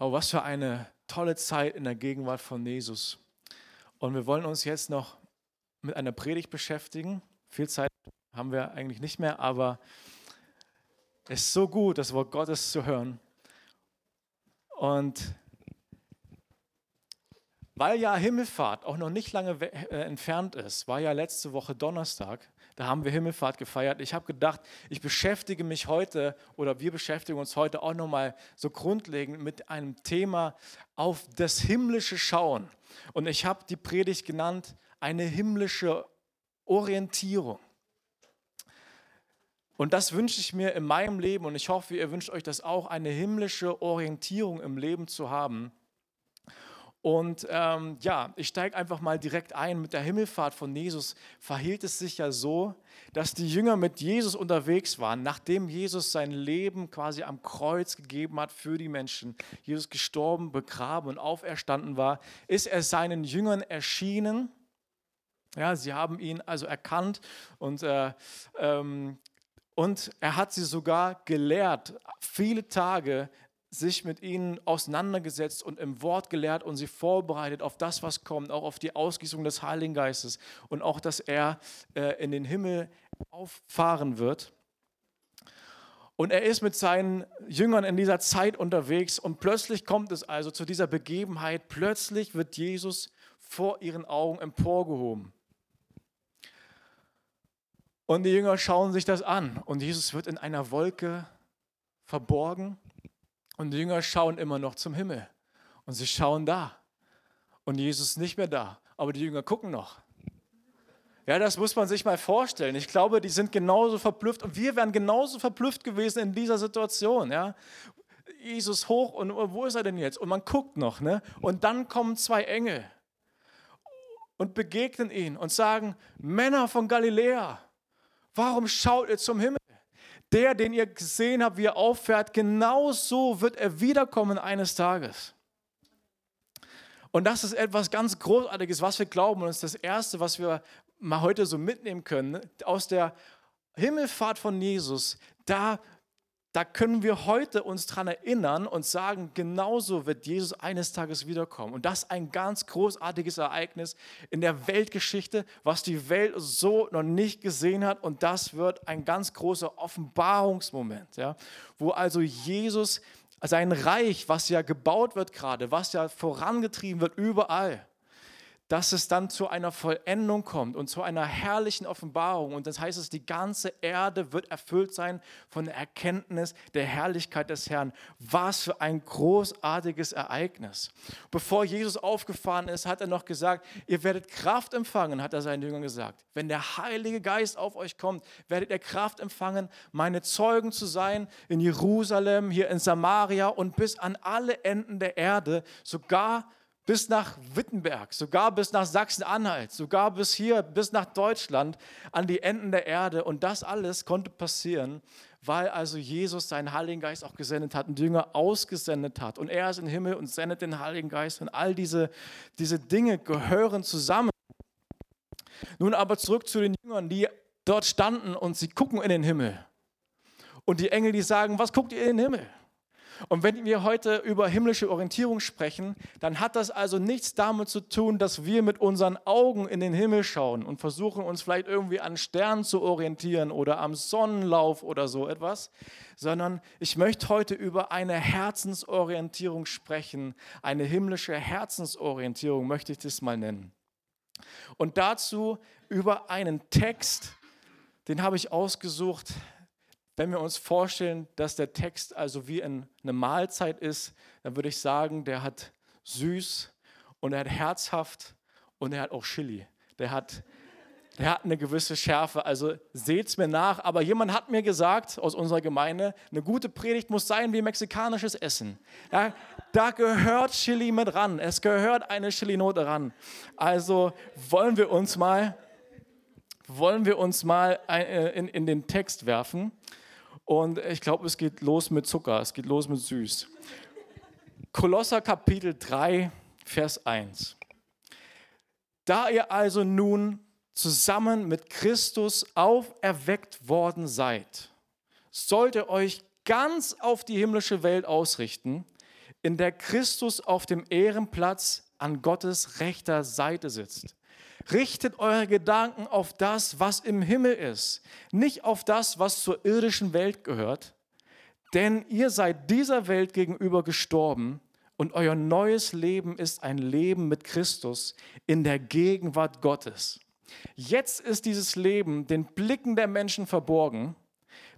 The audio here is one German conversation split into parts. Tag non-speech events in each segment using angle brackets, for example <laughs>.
Oh, was für eine tolle Zeit in der Gegenwart von Jesus. Und wir wollen uns jetzt noch mit einer Predigt beschäftigen. Viel Zeit haben wir eigentlich nicht mehr, aber es ist so gut, das Wort Gottes zu hören. Und weil ja Himmelfahrt auch noch nicht lange äh, entfernt ist, war ja letzte Woche Donnerstag, da haben wir Himmelfahrt gefeiert. Ich habe gedacht, ich beschäftige mich heute oder wir beschäftigen uns heute auch nochmal so grundlegend mit einem Thema auf das himmlische Schauen. Und ich habe die Predigt genannt, eine himmlische Orientierung. Und das wünsche ich mir in meinem Leben und ich hoffe, ihr wünscht euch das auch, eine himmlische Orientierung im Leben zu haben. Und ähm, ja, ich steige einfach mal direkt ein. Mit der Himmelfahrt von Jesus verhielt es sich ja so, dass die Jünger mit Jesus unterwegs waren, nachdem Jesus sein Leben quasi am Kreuz gegeben hat für die Menschen. Jesus gestorben, begraben und auferstanden war, ist er seinen Jüngern erschienen. Ja, sie haben ihn also erkannt und, äh, ähm, und er hat sie sogar gelehrt, viele Tage sich mit ihnen auseinandergesetzt und im Wort gelehrt und sie vorbereitet auf das, was kommt, auch auf die Ausgießung des Heiligen Geistes und auch, dass er äh, in den Himmel auffahren wird. Und er ist mit seinen Jüngern in dieser Zeit unterwegs und plötzlich kommt es also zu dieser Begebenheit, plötzlich wird Jesus vor ihren Augen emporgehoben. Und die Jünger schauen sich das an und Jesus wird in einer Wolke verborgen und die Jünger schauen immer noch zum Himmel. Und sie schauen da. Und Jesus ist nicht mehr da. Aber die Jünger gucken noch. Ja, das muss man sich mal vorstellen. Ich glaube, die sind genauso verblüfft und wir wären genauso verblüfft gewesen in dieser Situation. Ja? Jesus hoch und wo ist er denn jetzt? Und man guckt noch. Ne? Und dann kommen zwei Engel und begegnen ihn und sagen, Männer von Galiläa, warum schaut ihr zum Himmel? Der, den ihr gesehen habt, wie er auffährt, genauso wird er wiederkommen eines Tages. Und das ist etwas ganz Großartiges, was wir glauben. Und das ist das Erste, was wir mal heute so mitnehmen können. Aus der Himmelfahrt von Jesus, da da können wir heute uns daran erinnern und sagen, genauso wird Jesus eines Tages wiederkommen. Und das ist ein ganz großartiges Ereignis in der Weltgeschichte, was die Welt so noch nicht gesehen hat. Und das wird ein ganz großer Offenbarungsmoment, ja, wo also Jesus sein Reich, was ja gebaut wird gerade, was ja vorangetrieben wird überall, dass es dann zu einer Vollendung kommt und zu einer herrlichen Offenbarung. Und das heißt es, die ganze Erde wird erfüllt sein von der Erkenntnis der Herrlichkeit des Herrn. Was für ein großartiges Ereignis. Bevor Jesus aufgefahren ist, hat er noch gesagt, ihr werdet Kraft empfangen, hat er seinen Jüngern gesagt. Wenn der Heilige Geist auf euch kommt, werdet ihr Kraft empfangen, meine Zeugen zu sein in Jerusalem, hier in Samaria und bis an alle Enden der Erde, sogar bis nach Wittenberg, sogar bis nach Sachsen-Anhalt, sogar bis hier, bis nach Deutschland, an die Enden der Erde. Und das alles konnte passieren, weil also Jesus seinen Heiligen Geist auch gesendet hat und Jünger ausgesendet hat. Und er ist im Himmel und sendet den Heiligen Geist. Und all diese, diese Dinge gehören zusammen. Nun aber zurück zu den Jüngern, die dort standen und sie gucken in den Himmel. Und die Engel, die sagen, was guckt ihr in den Himmel? Und wenn wir heute über himmlische Orientierung sprechen, dann hat das also nichts damit zu tun, dass wir mit unseren Augen in den Himmel schauen und versuchen uns vielleicht irgendwie an Sternen zu orientieren oder am Sonnenlauf oder so etwas, sondern ich möchte heute über eine Herzensorientierung sprechen, eine himmlische Herzensorientierung möchte ich das mal nennen. Und dazu über einen Text, den habe ich ausgesucht, wenn wir uns vorstellen, dass der Text also wie eine Mahlzeit ist, dann würde ich sagen, der hat süß und er hat herzhaft und er hat auch Chili. Der hat, der hat eine gewisse Schärfe. Also seht's mir nach. Aber jemand hat mir gesagt aus unserer Gemeinde, eine gute Predigt muss sein wie mexikanisches Essen. Ja, da gehört Chili mit ran. Es gehört eine Chili-Note ran. Also wollen wir uns mal, wollen wir uns mal äh, in, in den Text werfen. Und ich glaube, es geht los mit Zucker, es geht los mit Süß. Kolosser Kapitel 3, Vers 1. Da ihr also nun zusammen mit Christus auferweckt worden seid, sollt ihr euch ganz auf die himmlische Welt ausrichten, in der Christus auf dem Ehrenplatz an Gottes rechter Seite sitzt. Richtet eure Gedanken auf das, was im Himmel ist, nicht auf das, was zur irdischen Welt gehört. Denn ihr seid dieser Welt gegenüber gestorben und euer neues Leben ist ein Leben mit Christus in der Gegenwart Gottes. Jetzt ist dieses Leben den Blicken der Menschen verborgen,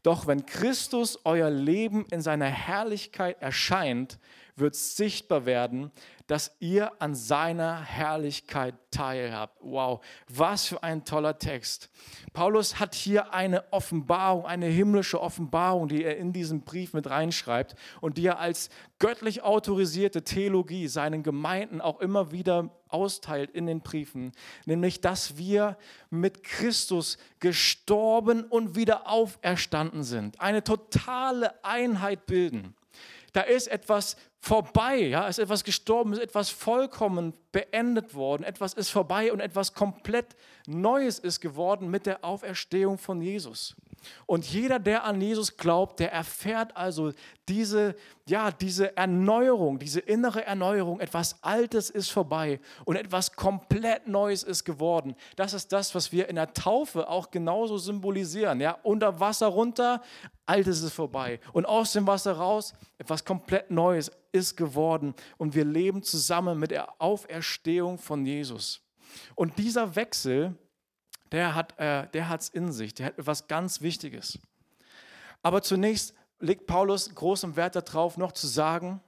doch wenn Christus euer Leben in seiner Herrlichkeit erscheint, wird sichtbar werden, dass ihr an seiner Herrlichkeit teilhabt. Wow, was für ein toller Text. Paulus hat hier eine Offenbarung, eine himmlische Offenbarung, die er in diesen Brief mit reinschreibt und die er als göttlich autorisierte Theologie seinen Gemeinden auch immer wieder austeilt in den Briefen, nämlich dass wir mit Christus gestorben und wieder auferstanden sind, eine totale Einheit bilden. Da ist etwas vorbei, ja, ist etwas gestorben, ist etwas vollkommen beendet worden, etwas ist vorbei und etwas komplett Neues ist geworden mit der Auferstehung von Jesus. Und jeder, der an Jesus glaubt, der erfährt also diese, ja, diese Erneuerung, diese innere Erneuerung. Etwas Altes ist vorbei und etwas komplett Neues ist geworden. Das ist das, was wir in der Taufe auch genauso symbolisieren. Ja, unter Wasser runter, Altes ist vorbei. Und aus dem Wasser raus, etwas komplett Neues ist geworden. Und wir leben zusammen mit der Auferstehung von Jesus. Und dieser Wechsel, der hat äh, es in sich, der hat etwas ganz Wichtiges. Aber zunächst legt Paulus großen Wert darauf, noch zu sagen,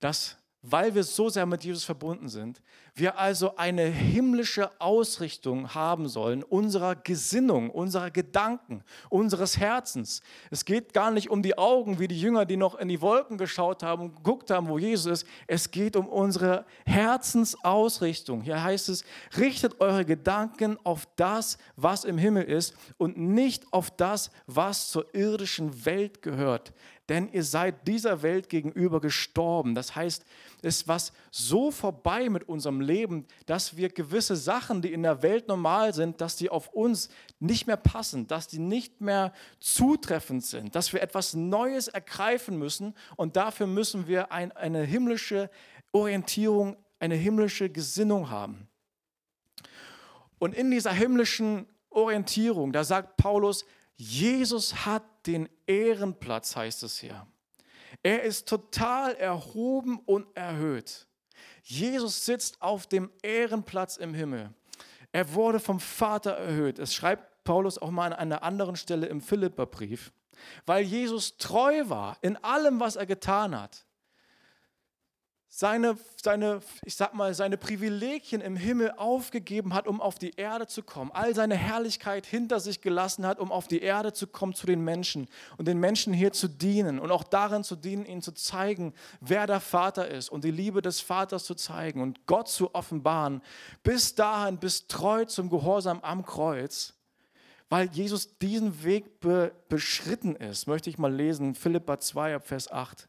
dass weil wir so sehr mit Jesus verbunden sind, wir also eine himmlische Ausrichtung haben sollen unserer Gesinnung, unserer Gedanken, unseres Herzens. Es geht gar nicht um die Augen wie die Jünger, die noch in die Wolken geschaut haben und geguckt haben, wo Jesus ist. Es geht um unsere Herzensausrichtung. Hier heißt es, richtet eure Gedanken auf das, was im Himmel ist und nicht auf das, was zur irdischen Welt gehört denn ihr seid dieser Welt gegenüber gestorben. Das heißt, es ist was so vorbei mit unserem Leben, dass wir gewisse Sachen, die in der Welt normal sind, dass die auf uns nicht mehr passen, dass die nicht mehr zutreffend sind, dass wir etwas Neues ergreifen müssen und dafür müssen wir ein, eine himmlische Orientierung, eine himmlische Gesinnung haben. Und in dieser himmlischen Orientierung, da sagt Paulus, Jesus hat den Ehrenplatz, heißt es hier. Er ist total erhoben und erhöht. Jesus sitzt auf dem Ehrenplatz im Himmel. Er wurde vom Vater erhöht. Es schreibt Paulus auch mal an einer anderen Stelle im Philipperbrief. Weil Jesus treu war in allem, was er getan hat seine, seine, ich sag mal, seine Privilegien im Himmel aufgegeben hat, um auf die Erde zu kommen, all seine Herrlichkeit hinter sich gelassen hat, um auf die Erde zu kommen zu den Menschen und den Menschen hier zu dienen und auch darin zu dienen, ihnen zu zeigen, wer der Vater ist und die Liebe des Vaters zu zeigen und Gott zu offenbaren, bis dahin, bis treu zum Gehorsam am Kreuz. Weil Jesus diesen Weg be beschritten ist, möchte ich mal lesen, Philippa 2, Vers 8.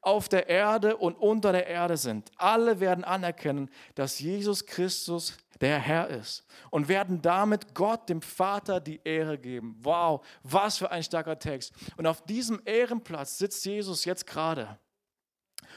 auf der Erde und unter der Erde sind. Alle werden anerkennen, dass Jesus Christus der Herr ist und werden damit Gott, dem Vater, die Ehre geben. Wow, was für ein starker Text. Und auf diesem Ehrenplatz sitzt Jesus jetzt gerade.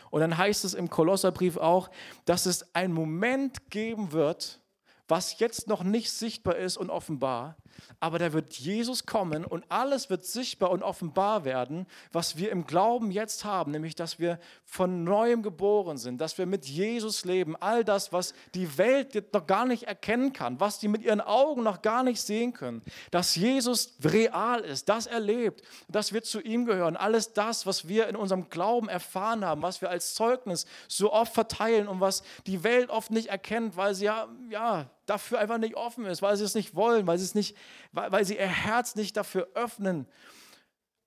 Und dann heißt es im Kolosserbrief auch, dass es einen Moment geben wird, was jetzt noch nicht sichtbar ist und offenbar, aber da wird Jesus kommen und alles wird sichtbar und offenbar werden, was wir im Glauben jetzt haben, nämlich dass wir von neuem geboren sind, dass wir mit Jesus leben, all das, was die Welt jetzt noch gar nicht erkennen kann, was die mit ihren Augen noch gar nicht sehen können, dass Jesus real ist, das erlebt, dass wir zu ihm gehören, alles das, was wir in unserem Glauben erfahren haben, was wir als Zeugnis so oft verteilen und was die Welt oft nicht erkennt, weil sie ja, ja dafür einfach nicht offen ist, weil sie es nicht wollen, weil sie, es nicht, weil, weil sie ihr Herz nicht dafür öffnen.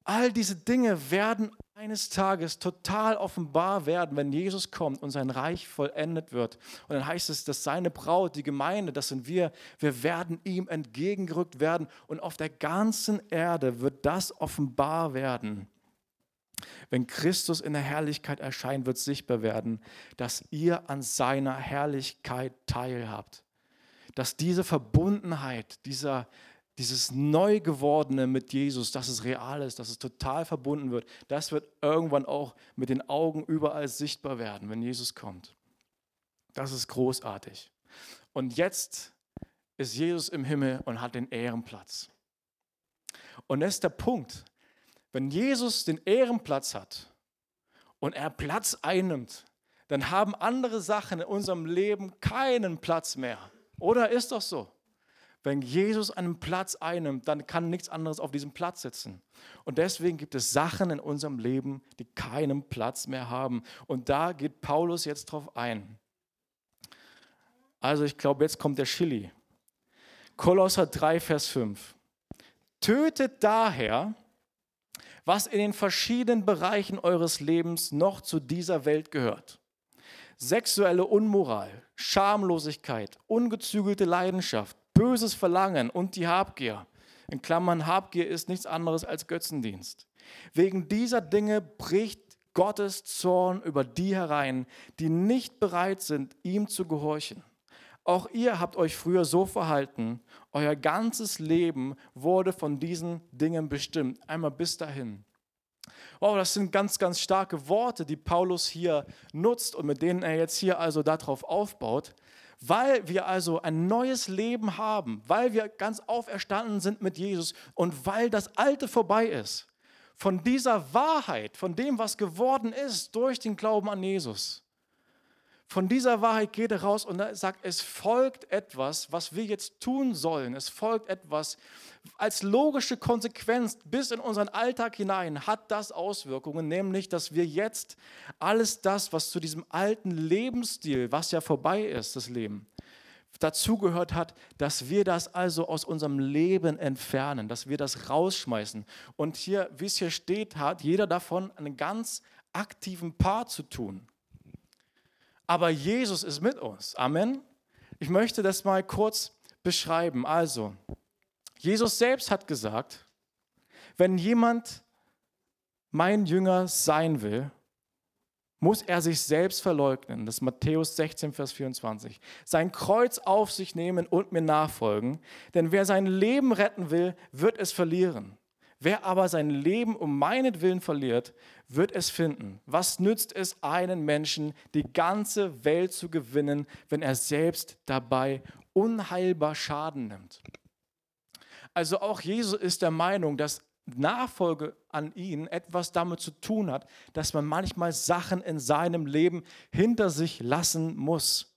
All diese Dinge werden eines Tages total offenbar werden, wenn Jesus kommt und sein Reich vollendet wird. Und dann heißt es, dass seine Braut, die Gemeinde, das sind wir, wir werden ihm entgegengerückt werden und auf der ganzen Erde wird das offenbar werden. Wenn Christus in der Herrlichkeit erscheint, wird sichtbar werden, dass ihr an seiner Herrlichkeit teilhabt. Dass diese Verbundenheit, dieser, dieses Neugewordene mit Jesus, dass es real ist, dass es total verbunden wird, das wird irgendwann auch mit den Augen überall sichtbar werden, wenn Jesus kommt. Das ist großartig. Und jetzt ist Jesus im Himmel und hat den Ehrenplatz. Und das ist der Punkt. Wenn Jesus den Ehrenplatz hat und er Platz einnimmt, dann haben andere Sachen in unserem Leben keinen Platz mehr. Oder ist doch so? Wenn Jesus einen Platz einnimmt, dann kann nichts anderes auf diesem Platz sitzen. Und deswegen gibt es Sachen in unserem Leben, die keinen Platz mehr haben. Und da geht Paulus jetzt drauf ein. Also ich glaube, jetzt kommt der Chili. Kolosser 3, Vers 5. Tötet daher, was in den verschiedenen Bereichen eures Lebens noch zu dieser Welt gehört. Sexuelle Unmoral, Schamlosigkeit, ungezügelte Leidenschaft, böses Verlangen und die Habgier. In Klammern, Habgier ist nichts anderes als Götzendienst. Wegen dieser Dinge bricht Gottes Zorn über die herein, die nicht bereit sind, ihm zu gehorchen. Auch ihr habt euch früher so verhalten. Euer ganzes Leben wurde von diesen Dingen bestimmt. Einmal bis dahin. Wow, das sind ganz, ganz starke Worte, die Paulus hier nutzt und mit denen er jetzt hier also darauf aufbaut. Weil wir also ein neues Leben haben, weil wir ganz auferstanden sind mit Jesus und weil das Alte vorbei ist. Von dieser Wahrheit, von dem, was geworden ist durch den Glauben an Jesus. Von dieser Wahrheit geht er raus und sagt, es folgt etwas, was wir jetzt tun sollen. Es folgt etwas als logische Konsequenz bis in unseren Alltag hinein hat das Auswirkungen, nämlich, dass wir jetzt alles das, was zu diesem alten Lebensstil, was ja vorbei ist, das Leben, dazugehört hat, dass wir das also aus unserem Leben entfernen, dass wir das rausschmeißen. Und hier, wie es hier steht, hat jeder davon einen ganz aktiven Part zu tun aber Jesus ist mit uns. Amen. Ich möchte das mal kurz beschreiben. Also, Jesus selbst hat gesagt, wenn jemand mein Jünger sein will, muss er sich selbst verleugnen. Das ist Matthäus 16, Vers 24. Sein Kreuz auf sich nehmen und mir nachfolgen. Denn wer sein Leben retten will, wird es verlieren. Wer aber sein Leben um meinetwillen verliert, wird es finden. Was nützt es einen Menschen, die ganze Welt zu gewinnen, wenn er selbst dabei unheilbar Schaden nimmt? Also auch Jesus ist der Meinung, dass Nachfolge an ihn etwas damit zu tun hat, dass man manchmal Sachen in seinem Leben hinter sich lassen muss.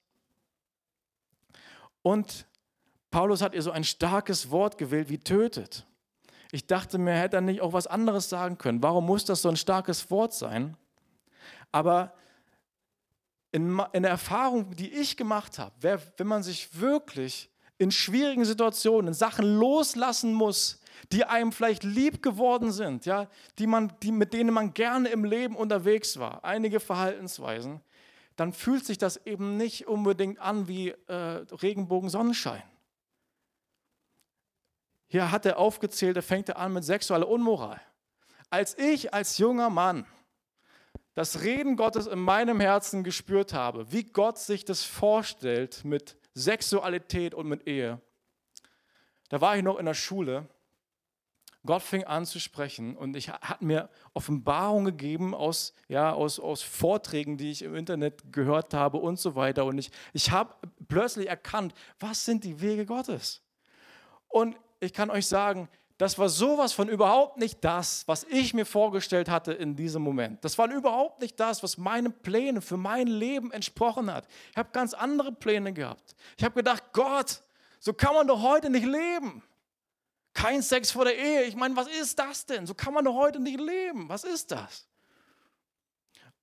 Und Paulus hat ihr so ein starkes Wort gewählt wie tötet. Ich dachte mir, hätte er nicht auch was anderes sagen können. Warum muss das so ein starkes Wort sein? Aber in, in der Erfahrung, die ich gemacht habe, wer, wenn man sich wirklich in schwierigen Situationen, in Sachen loslassen muss, die einem vielleicht lieb geworden sind, ja, die man, die, mit denen man gerne im Leben unterwegs war, einige Verhaltensweisen, dann fühlt sich das eben nicht unbedingt an wie äh, Regenbogen Sonnenschein. Hier hat er aufgezählt, er fängt an mit sexueller Unmoral. Als ich als junger Mann das Reden Gottes in meinem Herzen gespürt habe, wie Gott sich das vorstellt mit Sexualität und mit Ehe, da war ich noch in der Schule. Gott fing an zu sprechen und ich hat mir Offenbarungen gegeben aus, ja, aus, aus Vorträgen, die ich im Internet gehört habe und so weiter. Und ich, ich habe plötzlich erkannt, was sind die Wege Gottes. Und ich kann euch sagen, das war sowas von überhaupt nicht das, was ich mir vorgestellt hatte in diesem Moment. Das war überhaupt nicht das, was meinen Plänen für mein Leben entsprochen hat. Ich habe ganz andere Pläne gehabt. Ich habe gedacht, Gott, so kann man doch heute nicht leben. Kein Sex vor der Ehe. Ich meine, was ist das denn? So kann man doch heute nicht leben. Was ist das?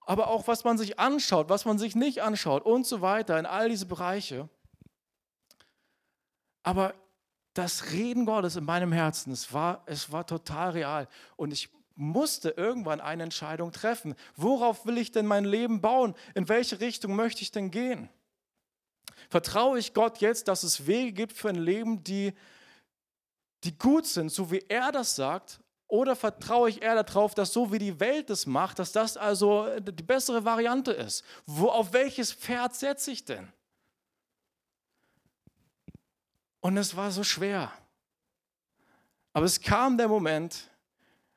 Aber auch was man sich anschaut, was man sich nicht anschaut und so weiter in all diese Bereiche. Aber das Reden Gottes in meinem Herzen, es war, es war total real. Und ich musste irgendwann eine Entscheidung treffen. Worauf will ich denn mein Leben bauen? In welche Richtung möchte ich denn gehen? Vertraue ich Gott jetzt, dass es Wege gibt für ein Leben, die, die gut sind, so wie er das sagt? Oder vertraue ich eher darauf, dass so wie die Welt es macht, dass das also die bessere Variante ist? Wo, auf welches Pferd setze ich denn? Und es war so schwer. Aber es kam der Moment,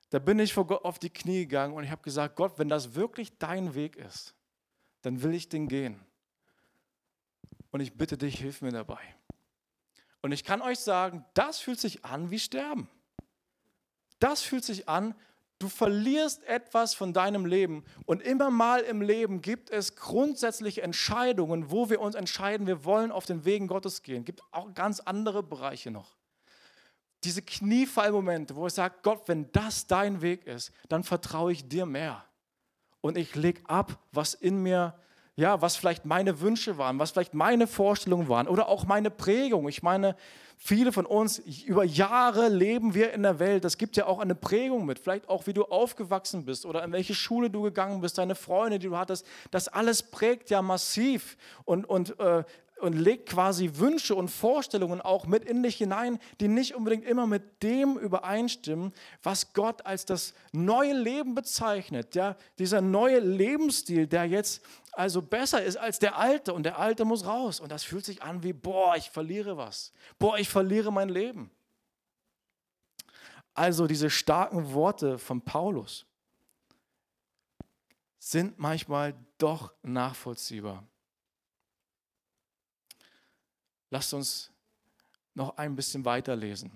da bin ich vor Gott auf die Knie gegangen und ich habe gesagt, Gott, wenn das wirklich dein Weg ist, dann will ich den gehen. Und ich bitte dich, hilf mir dabei. Und ich kann euch sagen, das fühlt sich an wie Sterben. Das fühlt sich an, du verlierst etwas von deinem Leben. Und immer mal im Leben gibt es grundsätzliche Entscheidungen, wo wir uns entscheiden, wir wollen auf den Wegen Gottes gehen. Es gibt auch ganz andere Bereiche noch. Diese Kniefallmomente, wo ich sage, Gott, wenn das dein Weg ist, dann vertraue ich dir mehr. Und ich lege ab, was in mir ja, was vielleicht meine Wünsche waren, was vielleicht meine Vorstellungen waren oder auch meine Prägung. Ich meine, viele von uns, über Jahre leben wir in der Welt. Das gibt ja auch eine Prägung mit. Vielleicht auch, wie du aufgewachsen bist oder in welche Schule du gegangen bist, deine Freunde, die du hattest. Das alles prägt ja massiv und, und äh, und legt quasi Wünsche und Vorstellungen auch mit in dich hinein, die nicht unbedingt immer mit dem übereinstimmen, was Gott als das neue Leben bezeichnet. Ja, dieser neue Lebensstil, der jetzt also besser ist als der alte und der alte muss raus. Und das fühlt sich an wie, boah, ich verliere was. Boah, ich verliere mein Leben. Also diese starken Worte von Paulus sind manchmal doch nachvollziehbar. Lasst uns noch ein bisschen weiterlesen.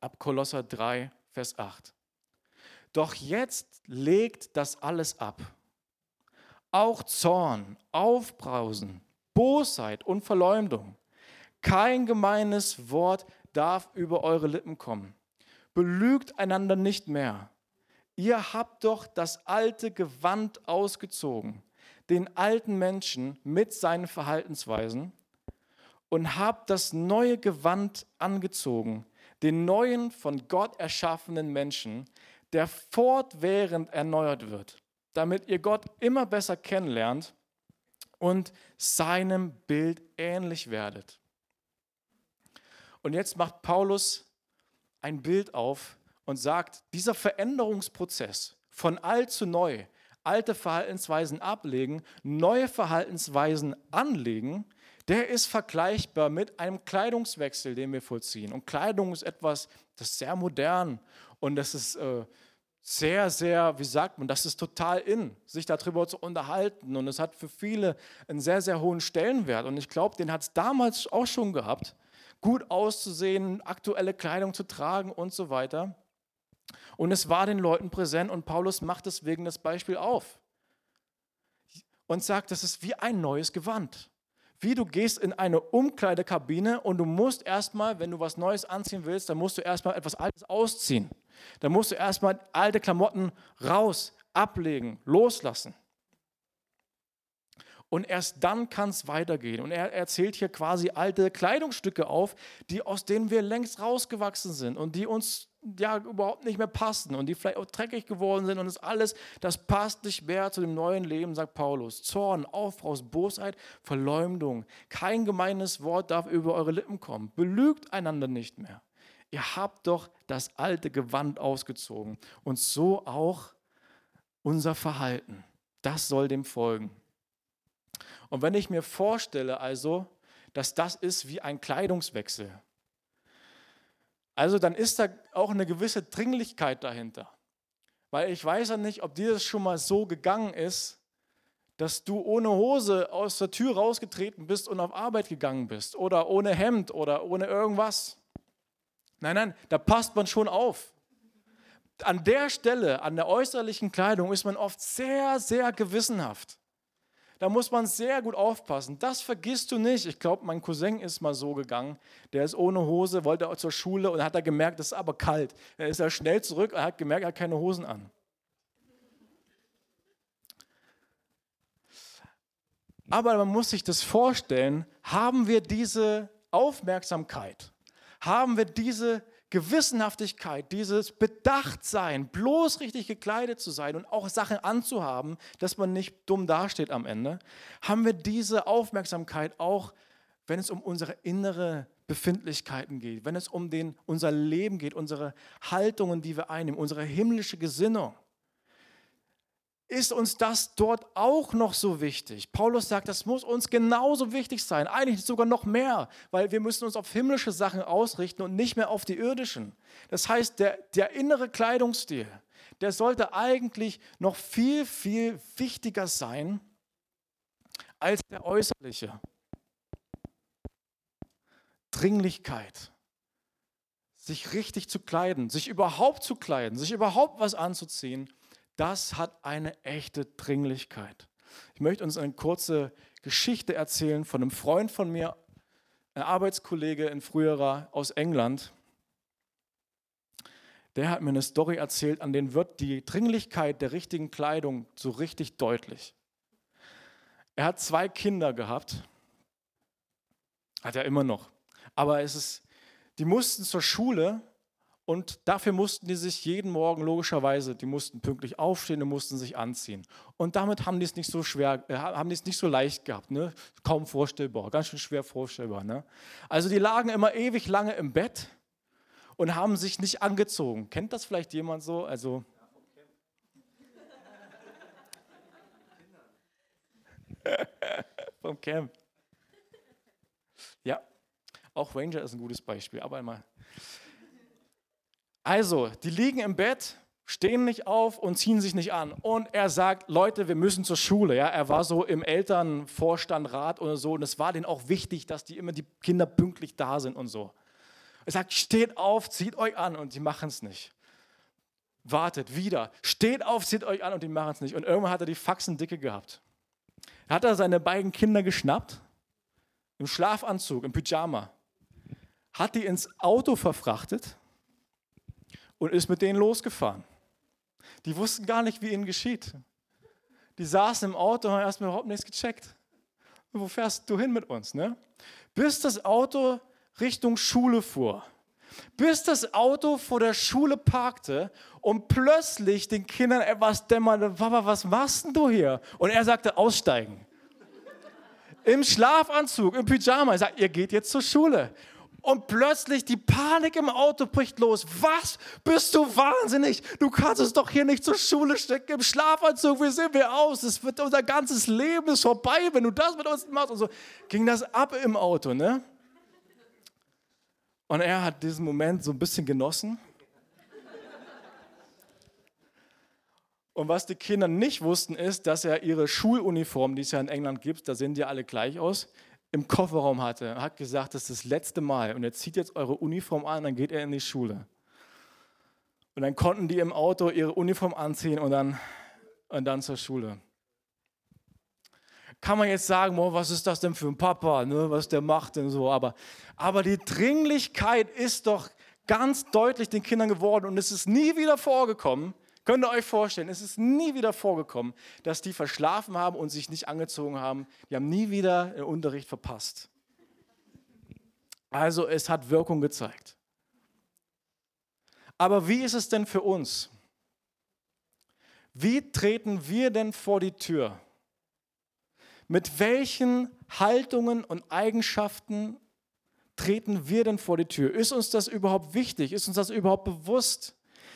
Ab Kolosser 3, Vers 8. Doch jetzt legt das alles ab. Auch Zorn, Aufbrausen, Bosheit und Verleumdung. Kein gemeines Wort darf über eure Lippen kommen. Belügt einander nicht mehr. Ihr habt doch das alte Gewand ausgezogen, den alten Menschen mit seinen Verhaltensweisen und habt das neue Gewand angezogen, den neuen von Gott erschaffenen Menschen, der fortwährend erneuert wird, damit ihr Gott immer besser kennenlernt und seinem Bild ähnlich werdet. Und jetzt macht Paulus ein Bild auf und sagt, dieser Veränderungsprozess von alt zu neu, alte Verhaltensweisen ablegen, neue Verhaltensweisen anlegen, der ist vergleichbar mit einem Kleidungswechsel, den wir vollziehen. Und Kleidung ist etwas, das ist sehr modern und das ist äh, sehr, sehr, wie sagt man, das ist total in, sich darüber zu unterhalten. Und es hat für viele einen sehr, sehr hohen Stellenwert. Und ich glaube, den hat es damals auch schon gehabt, gut auszusehen, aktuelle Kleidung zu tragen und so weiter. Und es war den Leuten präsent und Paulus macht deswegen das Beispiel auf und sagt, das ist wie ein neues Gewand wie du gehst in eine Umkleidekabine und du musst erstmal, wenn du was Neues anziehen willst, dann musst du erstmal etwas Altes ausziehen. Dann musst du erstmal alte Klamotten raus, ablegen, loslassen. Und erst dann kann es weitergehen. Und er erzählt hier quasi alte Kleidungsstücke auf, die aus denen wir längst rausgewachsen sind und die uns ja überhaupt nicht mehr passen und die vielleicht auch dreckig geworden sind und das alles, das passt nicht mehr zu dem neuen Leben, sagt Paulus. Zorn, Aufbraus, Bosheit, Verleumdung. Kein gemeines Wort darf über eure Lippen kommen. Belügt einander nicht mehr. Ihr habt doch das alte Gewand ausgezogen und so auch unser Verhalten. Das soll dem folgen. Und wenn ich mir vorstelle also, dass das ist wie ein Kleidungswechsel, also dann ist da auch eine gewisse Dringlichkeit dahinter. Weil ich weiß ja nicht, ob dir das schon mal so gegangen ist, dass du ohne Hose aus der Tür rausgetreten bist und auf Arbeit gegangen bist oder ohne Hemd oder ohne irgendwas. Nein, nein, da passt man schon auf. An der Stelle, an der äußerlichen Kleidung ist man oft sehr, sehr gewissenhaft. Da muss man sehr gut aufpassen. Das vergisst du nicht. Ich glaube, mein Cousin ist mal so gegangen. Der ist ohne Hose, wollte zur Schule und hat er gemerkt, es ist aber kalt. Er ist ja schnell zurück und hat gemerkt, er hat keine Hosen an. Aber man muss sich das vorstellen, haben wir diese Aufmerksamkeit, haben wir diese Gewissenhaftigkeit, dieses Bedachtsein, bloß richtig gekleidet zu sein und auch Sachen anzuhaben, dass man nicht dumm dasteht am Ende, haben wir diese Aufmerksamkeit auch, wenn es um unsere innere Befindlichkeiten geht, wenn es um den, unser Leben geht, unsere Haltungen, die wir einnehmen, unsere himmlische Gesinnung. Ist uns das dort auch noch so wichtig? Paulus sagt, das muss uns genauso wichtig sein, eigentlich sogar noch mehr, weil wir müssen uns auf himmlische Sachen ausrichten und nicht mehr auf die irdischen. Das heißt, der, der innere Kleidungsstil, der sollte eigentlich noch viel, viel wichtiger sein als der äußerliche. Dringlichkeit, sich richtig zu kleiden, sich überhaupt zu kleiden, sich überhaupt was anzuziehen, das hat eine echte Dringlichkeit. Ich möchte uns eine kurze Geschichte erzählen von einem Freund von mir, ein Arbeitskollege in früherer aus England. Der hat mir eine Story erzählt, an den wird die Dringlichkeit der richtigen Kleidung so richtig deutlich. Er hat zwei Kinder gehabt, hat er immer noch. Aber es ist, die mussten zur Schule und dafür mussten die sich jeden Morgen logischerweise, die mussten pünktlich aufstehen und mussten sich anziehen. Und damit haben die es nicht so schwer, äh, haben die es nicht so leicht gehabt, ne? Kaum vorstellbar, ganz schön schwer vorstellbar, ne? Also die lagen immer ewig lange im Bett und haben sich nicht angezogen. Kennt das vielleicht jemand so? Also <laughs> vom Camp. Ja, auch Ranger ist ein gutes Beispiel, aber einmal. Also, die liegen im Bett, stehen nicht auf und ziehen sich nicht an. Und er sagt, Leute, wir müssen zur Schule. Ja, er war so im Elternvorstand, Rat oder so. Und es war denen auch wichtig, dass die immer die Kinder pünktlich da sind und so. Er sagt, steht auf, zieht euch an. Und die machen es nicht. Wartet, wieder. Steht auf, zieht euch an. Und die machen es nicht. Und irgendwann hat er die Faxen dicke gehabt. Er hat er seine beiden Kinder geschnappt, im Schlafanzug, im Pyjama hat die ins Auto verfrachtet und ist mit denen losgefahren. Die wussten gar nicht, wie ihnen geschieht. Die saßen im Auto und haben erstmal überhaupt nichts gecheckt. Wo fährst du hin mit uns? Ne? Bis das Auto Richtung Schule fuhr. Bis das Auto vor der Schule parkte und plötzlich den Kindern etwas dämmerte, Papa, was machst denn du hier? Und er sagte, aussteigen. Im Schlafanzug, im Pyjama. Er sagt, ihr geht jetzt zur Schule. Und plötzlich die Panik im Auto bricht los. Was? Bist du wahnsinnig? Du kannst es doch hier nicht zur Schule stecken im Schlafanzug. Wie sehen wir aus? Es wird unser ganzes Leben ist vorbei, wenn du das mit uns machst. Und so ging das ab im Auto, ne? Und er hat diesen Moment so ein bisschen genossen. Und was die Kinder nicht wussten, ist, dass er ihre Schuluniform, die es ja in England gibt, da sehen die alle gleich aus, im Kofferraum hatte. Hat gesagt, das ist das letzte Mal und er zieht jetzt eure Uniform an, dann geht er in die Schule. Und dann konnten die im Auto ihre Uniform anziehen und dann, und dann zur Schule. Kann man jetzt sagen, oh, was ist das denn für ein Papa, ne, was der macht und so, aber, aber die Dringlichkeit ist doch ganz deutlich den Kindern geworden und es ist nie wieder vorgekommen, Könnt ihr euch vorstellen, es ist nie wieder vorgekommen, dass die verschlafen haben und sich nicht angezogen haben. Die haben nie wieder den Unterricht verpasst. Also es hat Wirkung gezeigt. Aber wie ist es denn für uns? Wie treten wir denn vor die Tür? Mit welchen Haltungen und Eigenschaften treten wir denn vor die Tür? Ist uns das überhaupt wichtig? Ist uns das überhaupt bewusst?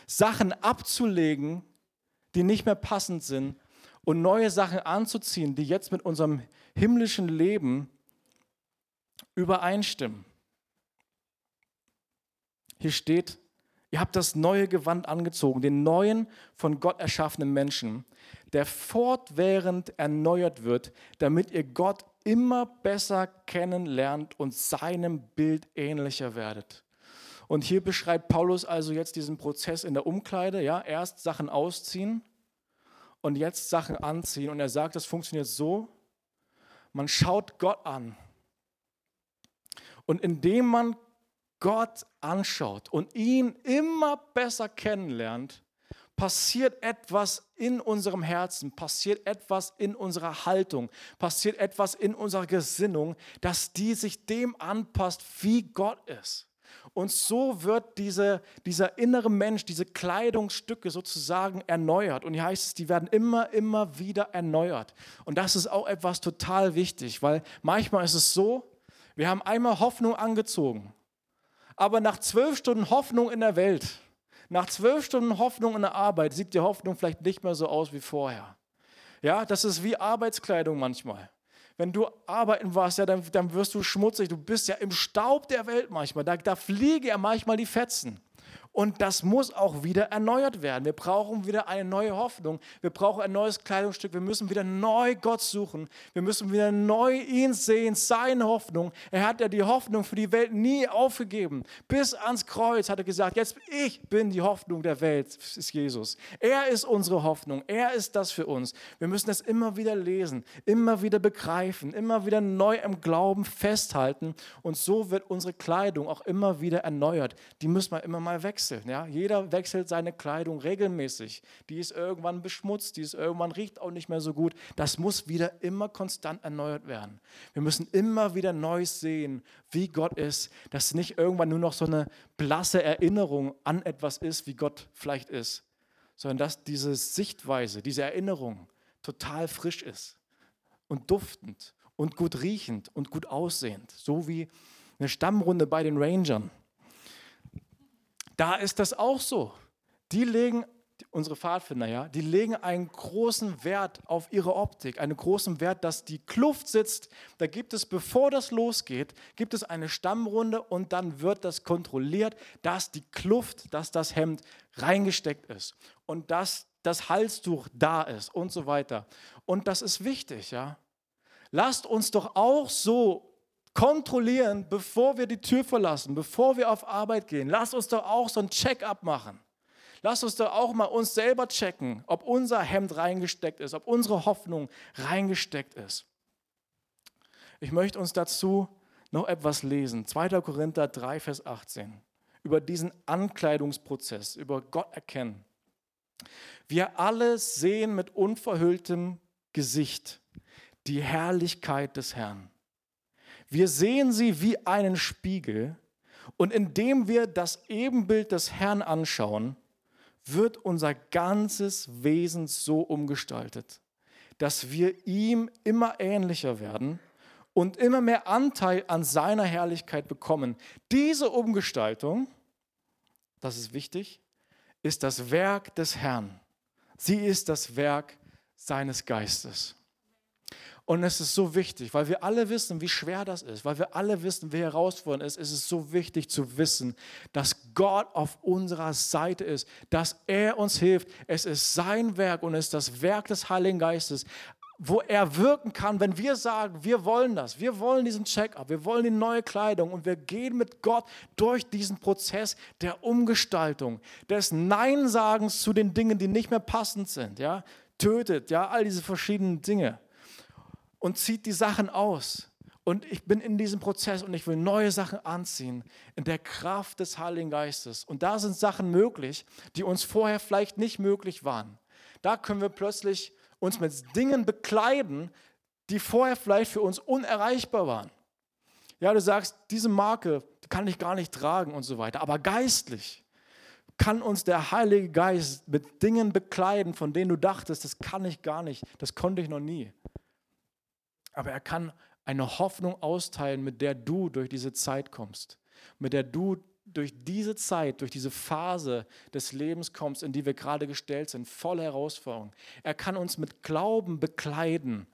Sachen abzulegen, die nicht mehr passend sind und neue Sachen anzuziehen, die jetzt mit unserem himmlischen Leben übereinstimmen. Hier steht, ihr habt das neue Gewand angezogen, den neuen von Gott erschaffenen Menschen, der fortwährend erneuert wird, damit ihr Gott immer besser kennenlernt und seinem Bild ähnlicher werdet. Und hier beschreibt Paulus also jetzt diesen Prozess in der Umkleide. Ja, erst Sachen ausziehen und jetzt Sachen anziehen. Und er sagt, das funktioniert so: Man schaut Gott an. Und indem man Gott anschaut und ihn immer besser kennenlernt, passiert etwas in unserem Herzen, passiert etwas in unserer Haltung, passiert etwas in unserer Gesinnung, dass die sich dem anpasst, wie Gott ist. Und so wird diese, dieser innere Mensch, diese Kleidungsstücke sozusagen erneuert. Und hier heißt es, die werden immer, immer wieder erneuert. Und das ist auch etwas total wichtig, weil manchmal ist es so, wir haben einmal Hoffnung angezogen, aber nach zwölf Stunden Hoffnung in der Welt, nach zwölf Stunden Hoffnung in der Arbeit, sieht die Hoffnung vielleicht nicht mehr so aus wie vorher. Ja, das ist wie Arbeitskleidung manchmal wenn du arbeiten warst, ja, dann, dann wirst du schmutzig. Du bist ja im Staub der Welt manchmal. Da, da fliegen ja manchmal die Fetzen. Und das muss auch wieder erneuert werden. Wir brauchen wieder eine neue Hoffnung. Wir brauchen ein neues Kleidungsstück. Wir müssen wieder neu Gott suchen. Wir müssen wieder neu ihn sehen, seine Hoffnung. Er hat ja die Hoffnung für die Welt nie aufgegeben. Bis ans Kreuz hat er gesagt, jetzt ich bin die Hoffnung der Welt, ist Jesus. Er ist unsere Hoffnung. Er ist das für uns. Wir müssen das immer wieder lesen, immer wieder begreifen, immer wieder neu im Glauben festhalten. Und so wird unsere Kleidung auch immer wieder erneuert. Die müssen wir immer mal wechseln wechseln. Ja? Jeder wechselt seine Kleidung regelmäßig. Die ist irgendwann beschmutzt, die ist irgendwann riecht auch nicht mehr so gut. Das muss wieder immer konstant erneuert werden. Wir müssen immer wieder neu sehen, wie Gott ist, dass nicht irgendwann nur noch so eine blasse Erinnerung an etwas ist, wie Gott vielleicht ist, sondern dass diese Sichtweise, diese Erinnerung total frisch ist und duftend und gut riechend und gut aussehend, so wie eine Stammrunde bei den Rangern. Da ist das auch so. Die legen, unsere Pfadfinder, ja, die legen einen großen Wert auf ihre Optik, einen großen Wert, dass die Kluft sitzt. Da gibt es, bevor das losgeht, gibt es eine Stammrunde und dann wird das kontrolliert, dass die Kluft, dass das Hemd reingesteckt ist und dass das Halstuch da ist und so weiter. Und das ist wichtig, ja. Lasst uns doch auch so kontrollieren, bevor wir die Tür verlassen, bevor wir auf Arbeit gehen. Lass uns doch auch so ein Check-up machen. Lass uns doch auch mal uns selber checken, ob unser Hemd reingesteckt ist, ob unsere Hoffnung reingesteckt ist. Ich möchte uns dazu noch etwas lesen. 2. Korinther 3, Vers 18. Über diesen Ankleidungsprozess, über Gott erkennen. Wir alle sehen mit unverhülltem Gesicht die Herrlichkeit des Herrn. Wir sehen sie wie einen Spiegel und indem wir das Ebenbild des Herrn anschauen, wird unser ganzes Wesen so umgestaltet, dass wir ihm immer ähnlicher werden und immer mehr Anteil an seiner Herrlichkeit bekommen. Diese Umgestaltung, das ist wichtig, ist das Werk des Herrn. Sie ist das Werk seines Geistes. Und es ist so wichtig, weil wir alle wissen, wie schwer das ist, weil wir alle wissen, wie herausfordernd es ist. Es ist so wichtig zu wissen, dass Gott auf unserer Seite ist, dass er uns hilft. Es ist sein Werk und es ist das Werk des Heiligen Geistes, wo er wirken kann, wenn wir sagen, wir wollen das, wir wollen diesen Check-up, wir wollen die neue Kleidung und wir gehen mit Gott durch diesen Prozess der Umgestaltung, des Nein-Sagens zu den Dingen, die nicht mehr passend sind, ja, tötet, ja, all diese verschiedenen Dinge und zieht die Sachen aus. Und ich bin in diesem Prozess und ich will neue Sachen anziehen in der Kraft des Heiligen Geistes. Und da sind Sachen möglich, die uns vorher vielleicht nicht möglich waren. Da können wir plötzlich uns mit Dingen bekleiden, die vorher vielleicht für uns unerreichbar waren. Ja, du sagst, diese Marke kann ich gar nicht tragen und so weiter. Aber geistlich kann uns der Heilige Geist mit Dingen bekleiden, von denen du dachtest, das kann ich gar nicht, das konnte ich noch nie aber er kann eine Hoffnung austeilen, mit der du durch diese Zeit kommst, mit der du durch diese Zeit, durch diese Phase des Lebens kommst, in die wir gerade gestellt sind, voll Herausforderung. Er kann uns mit Glauben bekleiden,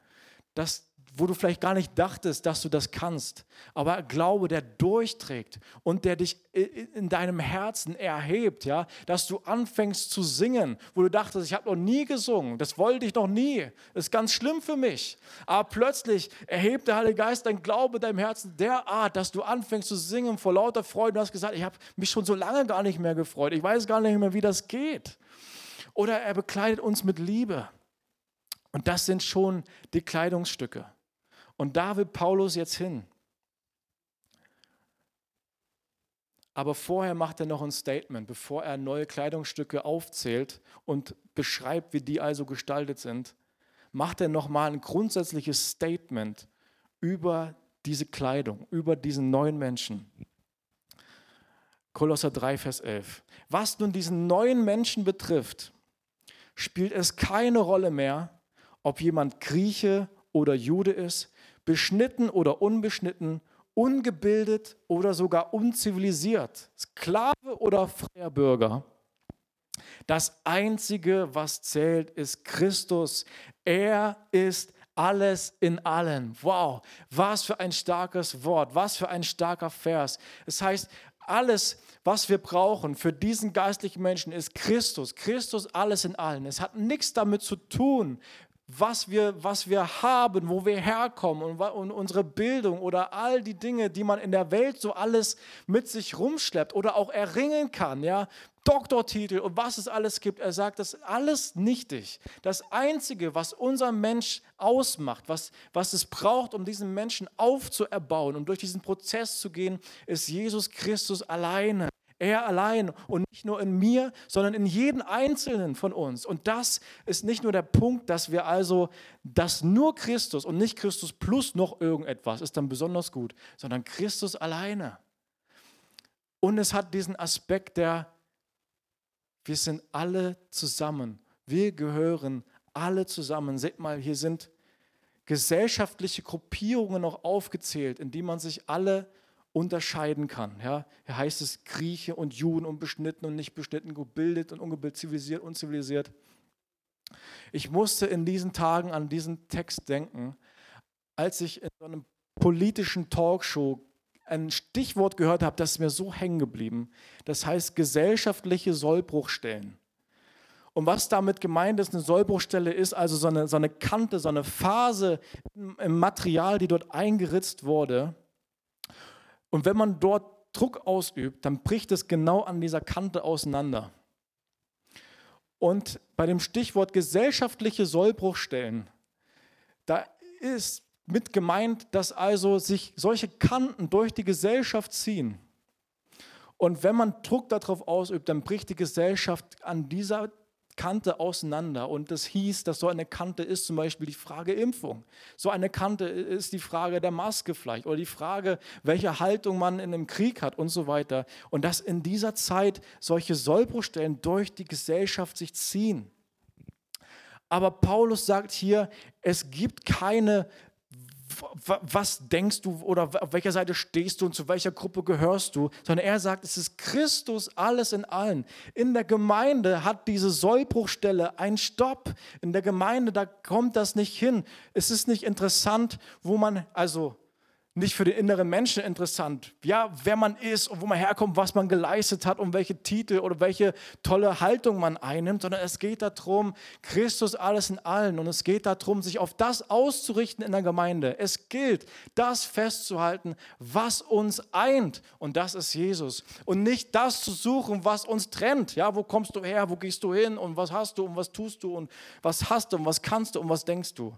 dass wo du vielleicht gar nicht dachtest, dass du das kannst. Aber Glaube, der durchträgt und der dich in deinem Herzen erhebt, ja, dass du anfängst zu singen, wo du dachtest, ich habe noch nie gesungen, das wollte ich noch nie, das ist ganz schlimm für mich. Aber plötzlich erhebt der Heilige Geist dein Glaube in deinem Herzen derart, dass du anfängst zu singen vor lauter Freude. Du hast gesagt, ich habe mich schon so lange gar nicht mehr gefreut, ich weiß gar nicht mehr, wie das geht. Oder er bekleidet uns mit Liebe. Und das sind schon die Kleidungsstücke. Und da will Paulus jetzt hin. Aber vorher macht er noch ein Statement, bevor er neue Kleidungsstücke aufzählt und beschreibt, wie die also gestaltet sind, macht er nochmal ein grundsätzliches Statement über diese Kleidung, über diesen neuen Menschen. Kolosser 3, Vers 11. Was nun diesen neuen Menschen betrifft, spielt es keine Rolle mehr, ob jemand Grieche oder Jude ist, beschnitten oder unbeschnitten, ungebildet oder sogar unzivilisiert, Sklave oder freier Bürger. Das Einzige, was zählt, ist Christus. Er ist alles in allen. Wow, was für ein starkes Wort, was für ein starker Vers. Es heißt, alles, was wir brauchen für diesen geistlichen Menschen, ist Christus. Christus alles in allen. Es hat nichts damit zu tun, was wir, was wir haben, wo wir herkommen und, und, unsere Bildung oder all die Dinge, die man in der Welt so alles mit sich rumschleppt oder auch erringen kann, ja, Doktortitel und was es alles gibt. Er sagt, das ist alles nichtig. Das Einzige, was unser Mensch ausmacht, was, was es braucht, um diesen Menschen aufzuerbauen, um durch diesen Prozess zu gehen, ist Jesus Christus alleine. Er allein und nicht nur in mir, sondern in jedem Einzelnen von uns. Und das ist nicht nur der Punkt, dass wir also, dass nur Christus und nicht Christus plus noch irgendetwas ist dann besonders gut, sondern Christus alleine. Und es hat diesen Aspekt der, wir sind alle zusammen. Wir gehören alle zusammen. Seht mal, hier sind gesellschaftliche Gruppierungen noch aufgezählt, in die man sich alle unterscheiden kann. Ja? Hier heißt es Grieche und Juden und beschnitten und nicht beschnitten, gebildet und ungebildet, zivilisiert, unzivilisiert. Ich musste in diesen Tagen an diesen Text denken, als ich in so einem politischen Talkshow ein Stichwort gehört habe, das ist mir so hängen geblieben. Das heißt gesellschaftliche Sollbruchstellen. Und was damit gemeint ist, eine Sollbruchstelle ist also so eine, so eine Kante, so eine Phase im Material, die dort eingeritzt wurde, und wenn man dort Druck ausübt, dann bricht es genau an dieser Kante auseinander. Und bei dem Stichwort gesellschaftliche Sollbruchstellen, da ist mit gemeint, dass also sich solche Kanten durch die Gesellschaft ziehen. Und wenn man Druck darauf ausübt, dann bricht die Gesellschaft an dieser Kante auseinander. Und das hieß, dass so eine Kante ist zum Beispiel die Frage Impfung. So eine Kante ist die Frage der Maske vielleicht oder die Frage, welche Haltung man in einem Krieg hat und so weiter. Und dass in dieser Zeit solche Sollbruchstellen durch die Gesellschaft sich ziehen. Aber Paulus sagt hier, es gibt keine was denkst du oder auf welcher Seite stehst du und zu welcher Gruppe gehörst du, sondern er sagt, es ist Christus alles in allen. In der Gemeinde hat diese Sollbruchstelle einen Stopp. In der Gemeinde, da kommt das nicht hin. Es ist nicht interessant, wo man, also nicht für den inneren Menschen interessant. Ja, wer man ist und wo man herkommt, was man geleistet hat und welche Titel oder welche tolle Haltung man einnimmt, sondern es geht darum, Christus alles in allen. Und es geht darum, sich auf das auszurichten in der Gemeinde. Es gilt, das festzuhalten, was uns eint. Und das ist Jesus. Und nicht das zu suchen, was uns trennt. Ja, wo kommst du her, wo gehst du hin? Und was hast du? Und was tust du? Und was hast du? Und was kannst du? Und was denkst du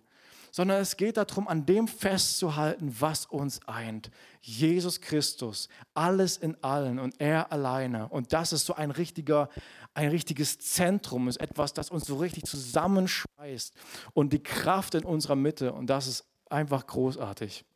sondern es geht darum, an dem festzuhalten, was uns eint. Jesus Christus, alles in allen und er alleine. Und das ist so ein richtiger, ein richtiges Zentrum, ist etwas, das uns so richtig zusammenschweißt und die Kraft in unserer Mitte. Und das ist einfach großartig.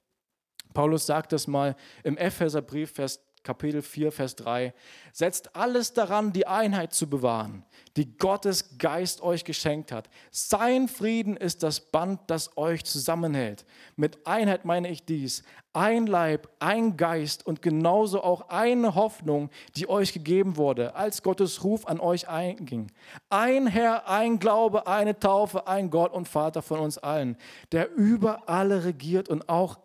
Paulus sagt das mal im Epheserbrief, Vers Kapitel 4, Vers 3. Setzt alles daran, die Einheit zu bewahren, die Gottes Geist euch geschenkt hat. Sein Frieden ist das Band, das euch zusammenhält. Mit Einheit meine ich dies. Ein Leib, ein Geist und genauso auch eine Hoffnung, die euch gegeben wurde, als Gottes Ruf an euch einging. Ein Herr, ein Glaube, eine Taufe, ein Gott und Vater von uns allen, der über alle regiert und auch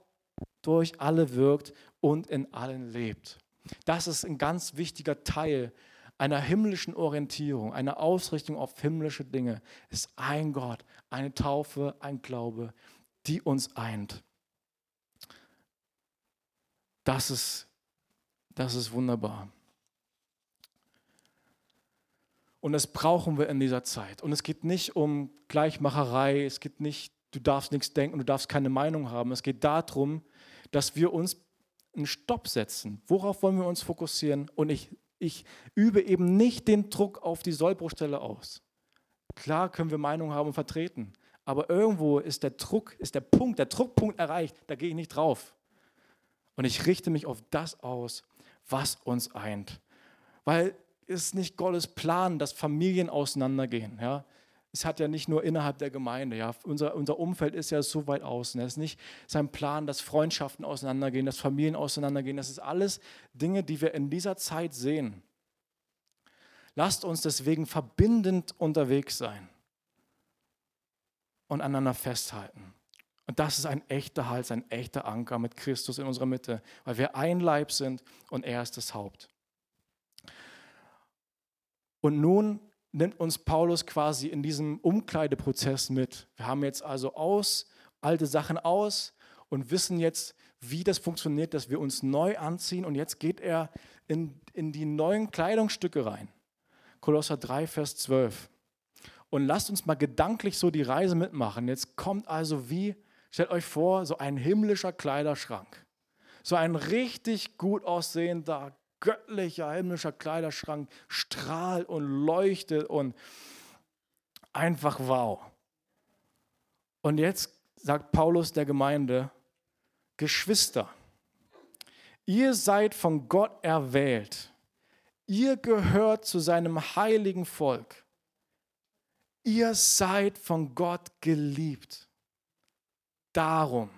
durch alle wirkt und in allen lebt. Das ist ein ganz wichtiger Teil einer himmlischen Orientierung, einer Ausrichtung auf himmlische Dinge. Es ist ein Gott, eine Taufe, ein Glaube, die uns eint. Das ist, das ist wunderbar. Und das brauchen wir in dieser Zeit. Und es geht nicht um Gleichmacherei, es geht nicht, du darfst nichts denken, du darfst keine Meinung haben. Es geht darum, dass wir uns einen Stopp setzen. Worauf wollen wir uns fokussieren? Und ich, ich übe eben nicht den Druck auf die Sollbruchstelle aus. Klar können wir Meinungen haben und vertreten, aber irgendwo ist der Druck, ist der Punkt, der Druckpunkt erreicht, da gehe ich nicht drauf. Und ich richte mich auf das aus, was uns eint. Weil es nicht Gottes Plan, dass Familien auseinandergehen. Ja? Es hat ja nicht nur innerhalb der Gemeinde. Ja? Unser, unser Umfeld ist ja so weit außen. Es ist nicht sein Plan, dass Freundschaften auseinandergehen, dass Familien auseinandergehen. Das ist alles Dinge, die wir in dieser Zeit sehen. Lasst uns deswegen verbindend unterwegs sein und aneinander festhalten. Und das ist ein echter Hals, ein echter Anker mit Christus in unserer Mitte, weil wir ein Leib sind und er ist das Haupt. Und nun nimmt uns Paulus quasi in diesem Umkleideprozess mit. Wir haben jetzt also aus, alte Sachen aus und wissen jetzt, wie das funktioniert, dass wir uns neu anziehen. Und jetzt geht er in, in die neuen Kleidungsstücke rein. Kolosser 3, Vers 12. Und lasst uns mal gedanklich so die Reise mitmachen. Jetzt kommt also wie, stellt euch vor, so ein himmlischer Kleiderschrank. So ein richtig gut aussehender, göttlicher, himmlischer Kleiderschrank strahlt und leuchtet und einfach wow. Und jetzt sagt Paulus der Gemeinde, Geschwister, ihr seid von Gott erwählt. Ihr gehört zu seinem heiligen Volk. Ihr seid von Gott geliebt. Darum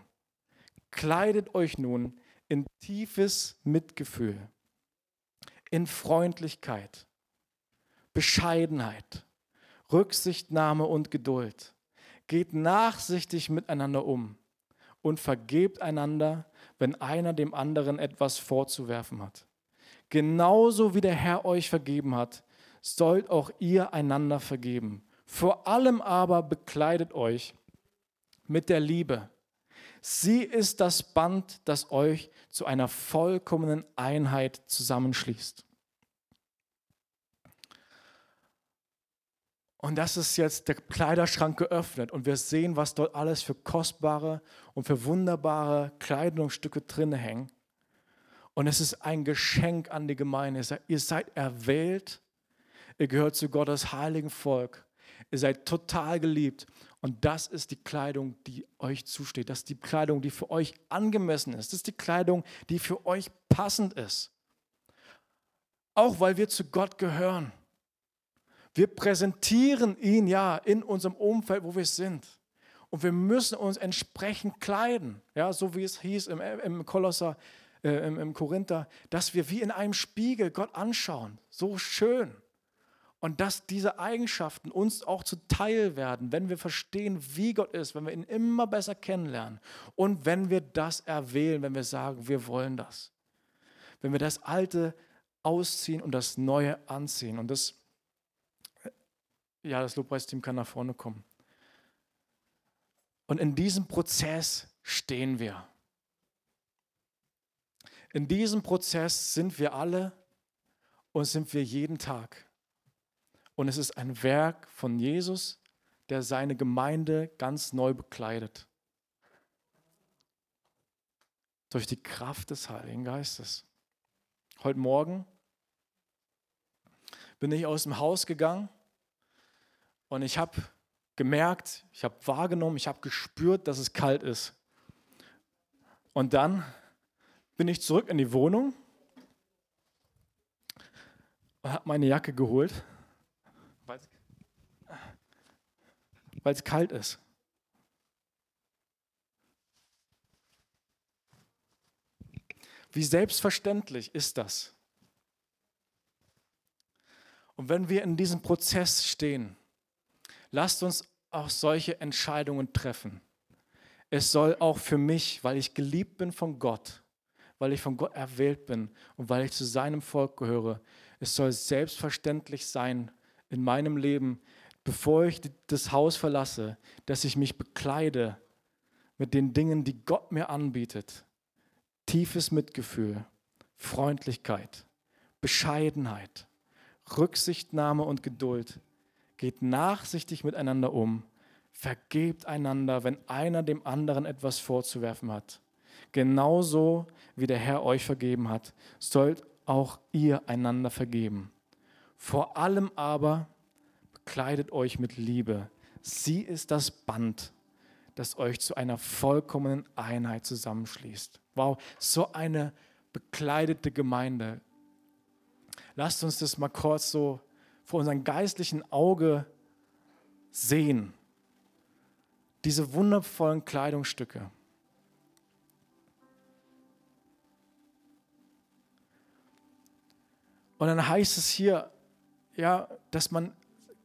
kleidet euch nun in tiefes Mitgefühl, in Freundlichkeit, Bescheidenheit, Rücksichtnahme und Geduld. Geht nachsichtig miteinander um und vergebt einander, wenn einer dem anderen etwas vorzuwerfen hat. Genauso wie der Herr euch vergeben hat, sollt auch ihr einander vergeben. Vor allem aber bekleidet euch mit der Liebe. Sie ist das Band, das euch zu einer vollkommenen Einheit zusammenschließt. Und das ist jetzt der Kleiderschrank geöffnet und wir sehen, was dort alles für kostbare und für wunderbare Kleidungsstücke drin hängen. Und es ist ein Geschenk an die Gemeinde. Ihr seid erwählt, ihr gehört zu Gottes heiligen Volk. Ihr seid total geliebt. Und das ist die Kleidung, die euch zusteht. Das ist die Kleidung, die für euch angemessen ist. Das ist die Kleidung, die für euch passend ist. Auch weil wir zu Gott gehören. Wir präsentieren ihn ja in unserem Umfeld, wo wir sind. Und wir müssen uns entsprechend kleiden. Ja, so wie es hieß im, im Kolosser, äh, im, im Korinther, dass wir wie in einem Spiegel Gott anschauen. So schön. Und dass diese Eigenschaften uns auch zuteil werden, wenn wir verstehen, wie Gott ist, wenn wir ihn immer besser kennenlernen und wenn wir das erwählen, wenn wir sagen, wir wollen das. Wenn wir das Alte ausziehen und das Neue anziehen. Und das, ja, das Lobpreisteam kann nach vorne kommen. Und in diesem Prozess stehen wir. In diesem Prozess sind wir alle und sind wir jeden Tag. Und es ist ein Werk von Jesus, der seine Gemeinde ganz neu bekleidet. Durch die Kraft des Heiligen Geistes. Heute Morgen bin ich aus dem Haus gegangen und ich habe gemerkt, ich habe wahrgenommen, ich habe gespürt, dass es kalt ist. Und dann bin ich zurück in die Wohnung und habe meine Jacke geholt weil es kalt ist. Wie selbstverständlich ist das? Und wenn wir in diesem Prozess stehen, lasst uns auch solche Entscheidungen treffen. Es soll auch für mich, weil ich geliebt bin von Gott, weil ich von Gott erwählt bin und weil ich zu seinem Volk gehöre, es soll selbstverständlich sein in meinem Leben, bevor ich das Haus verlasse, dass ich mich bekleide mit den Dingen, die Gott mir anbietet. Tiefes Mitgefühl, Freundlichkeit, Bescheidenheit, Rücksichtnahme und Geduld. Geht nachsichtig miteinander um. Vergebt einander, wenn einer dem anderen etwas vorzuwerfen hat. Genauso wie der Herr euch vergeben hat, sollt auch ihr einander vergeben. Vor allem aber kleidet euch mit Liebe. Sie ist das Band, das euch zu einer vollkommenen Einheit zusammenschließt. Wow, so eine bekleidete Gemeinde. lasst uns das mal kurz so vor unserem geistlichen Auge sehen. Diese wundervollen Kleidungsstücke. Und dann heißt es hier, ja, dass man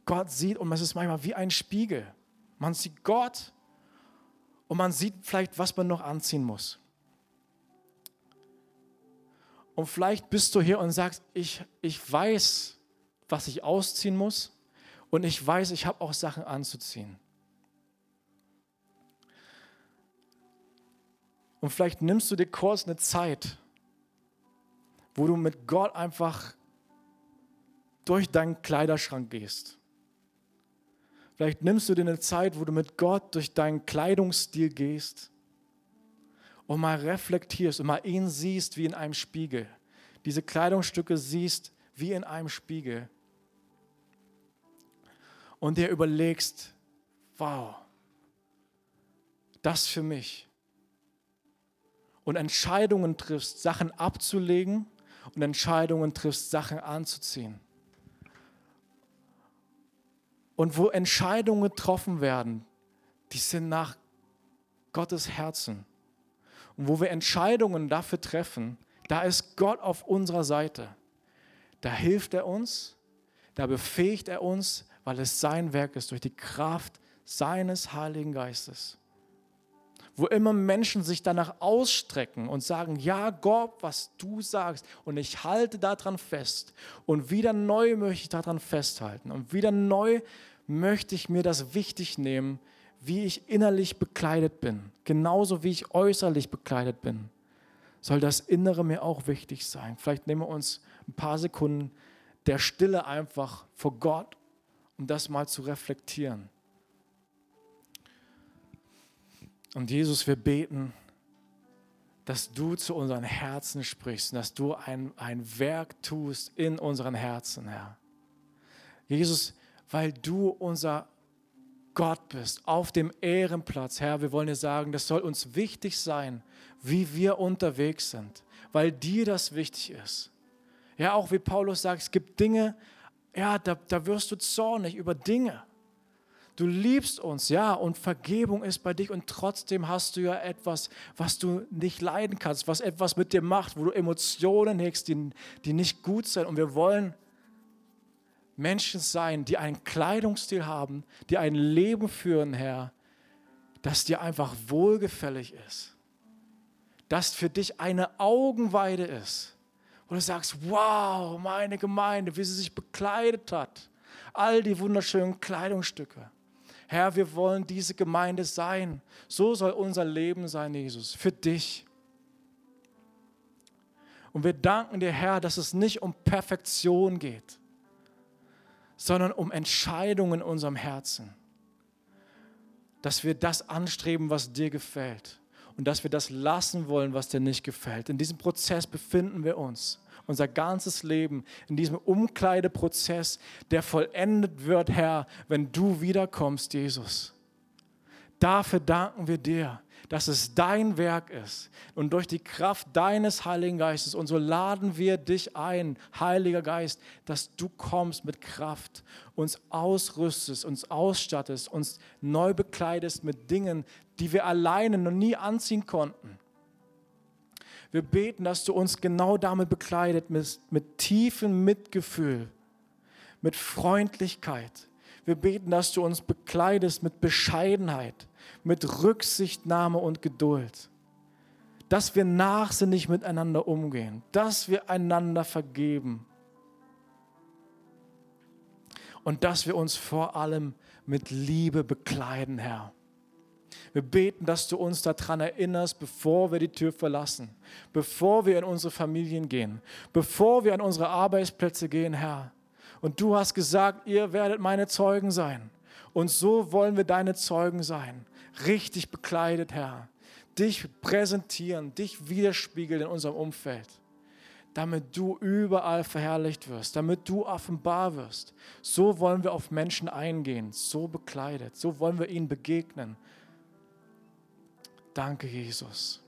Gott sieht und es ist manchmal wie ein Spiegel. Man sieht Gott und man sieht vielleicht, was man noch anziehen muss. Und vielleicht bist du hier und sagst, ich, ich weiß, was ich ausziehen muss und ich weiß, ich habe auch Sachen anzuziehen. Und vielleicht nimmst du dir kurz eine Zeit, wo du mit Gott einfach durch deinen Kleiderschrank gehst. Vielleicht nimmst du dir eine Zeit, wo du mit Gott durch deinen Kleidungsstil gehst und mal reflektierst und mal ihn siehst wie in einem Spiegel. Diese Kleidungsstücke siehst wie in einem Spiegel. Und dir überlegst, wow, das für mich. Und Entscheidungen triffst, Sachen abzulegen und Entscheidungen triffst, Sachen anzuziehen und wo Entscheidungen getroffen werden, die sind nach Gottes Herzen. Und wo wir Entscheidungen dafür treffen, da ist Gott auf unserer Seite. Da hilft er uns, da befähigt er uns, weil es sein Werk ist, durch die Kraft seines Heiligen Geistes. Wo immer Menschen sich danach ausstrecken und sagen, ja Gott, was du sagst, und ich halte daran fest. Und wieder neu möchte ich daran festhalten. Und wieder neu möchte ich mir das wichtig nehmen, wie ich innerlich bekleidet bin. Genauso wie ich äußerlich bekleidet bin, soll das Innere mir auch wichtig sein. Vielleicht nehmen wir uns ein paar Sekunden der Stille einfach vor Gott, um das mal zu reflektieren. Und Jesus, wir beten, dass du zu unseren Herzen sprichst, dass du ein, ein Werk tust in unseren Herzen, Herr. Jesus, weil du unser Gott bist, auf dem Ehrenplatz. Herr, wir wollen dir sagen, das soll uns wichtig sein, wie wir unterwegs sind, weil dir das wichtig ist. Ja, auch wie Paulus sagt, es gibt Dinge, ja, da, da wirst du zornig über Dinge. Du liebst uns, ja, und Vergebung ist bei dich und trotzdem hast du ja etwas, was du nicht leiden kannst, was etwas mit dir macht, wo du Emotionen hegst, die, die nicht gut sind. Und wir wollen Menschen sein, die einen Kleidungsstil haben, die ein Leben führen, Herr, das dir einfach wohlgefällig ist. Das für dich eine Augenweide ist. Und du sagst, wow, meine Gemeinde, wie sie sich bekleidet hat. All die wunderschönen Kleidungsstücke. Herr, wir wollen diese Gemeinde sein. So soll unser Leben sein, Jesus, für dich. Und wir danken dir, Herr, dass es nicht um Perfektion geht sondern um Entscheidungen in unserem Herzen. Dass wir das anstreben, was dir gefällt und dass wir das lassen wollen, was dir nicht gefällt. In diesem Prozess befinden wir uns. Unser ganzes Leben in diesem Umkleideprozess, der vollendet wird, Herr, wenn du wiederkommst, Jesus. Dafür danken wir dir, dass es dein Werk ist und durch die Kraft deines Heiligen Geistes. Und so laden wir dich ein, Heiliger Geist, dass du kommst mit Kraft, uns ausrüstest, uns ausstattest, uns neu bekleidest mit Dingen, die wir alleine noch nie anziehen konnten. Wir beten, dass du uns genau damit bekleidet, mit, mit tiefem Mitgefühl, mit Freundlichkeit. Wir beten, dass du uns bekleidest mit Bescheidenheit, mit Rücksichtnahme und Geduld. Dass wir nachsinnig miteinander umgehen, dass wir einander vergeben und dass wir uns vor allem mit Liebe bekleiden, Herr. Wir beten, dass du uns daran erinnerst, bevor wir die Tür verlassen, bevor wir in unsere Familien gehen, bevor wir an unsere Arbeitsplätze gehen, Herr. Und du hast gesagt, ihr werdet meine Zeugen sein. Und so wollen wir deine Zeugen sein richtig bekleidet, Herr. Dich präsentieren, dich widerspiegeln in unserem Umfeld, damit du überall verherrlicht wirst, damit du offenbar wirst. So wollen wir auf Menschen eingehen, so bekleidet, so wollen wir ihnen begegnen. Danke, Jesus.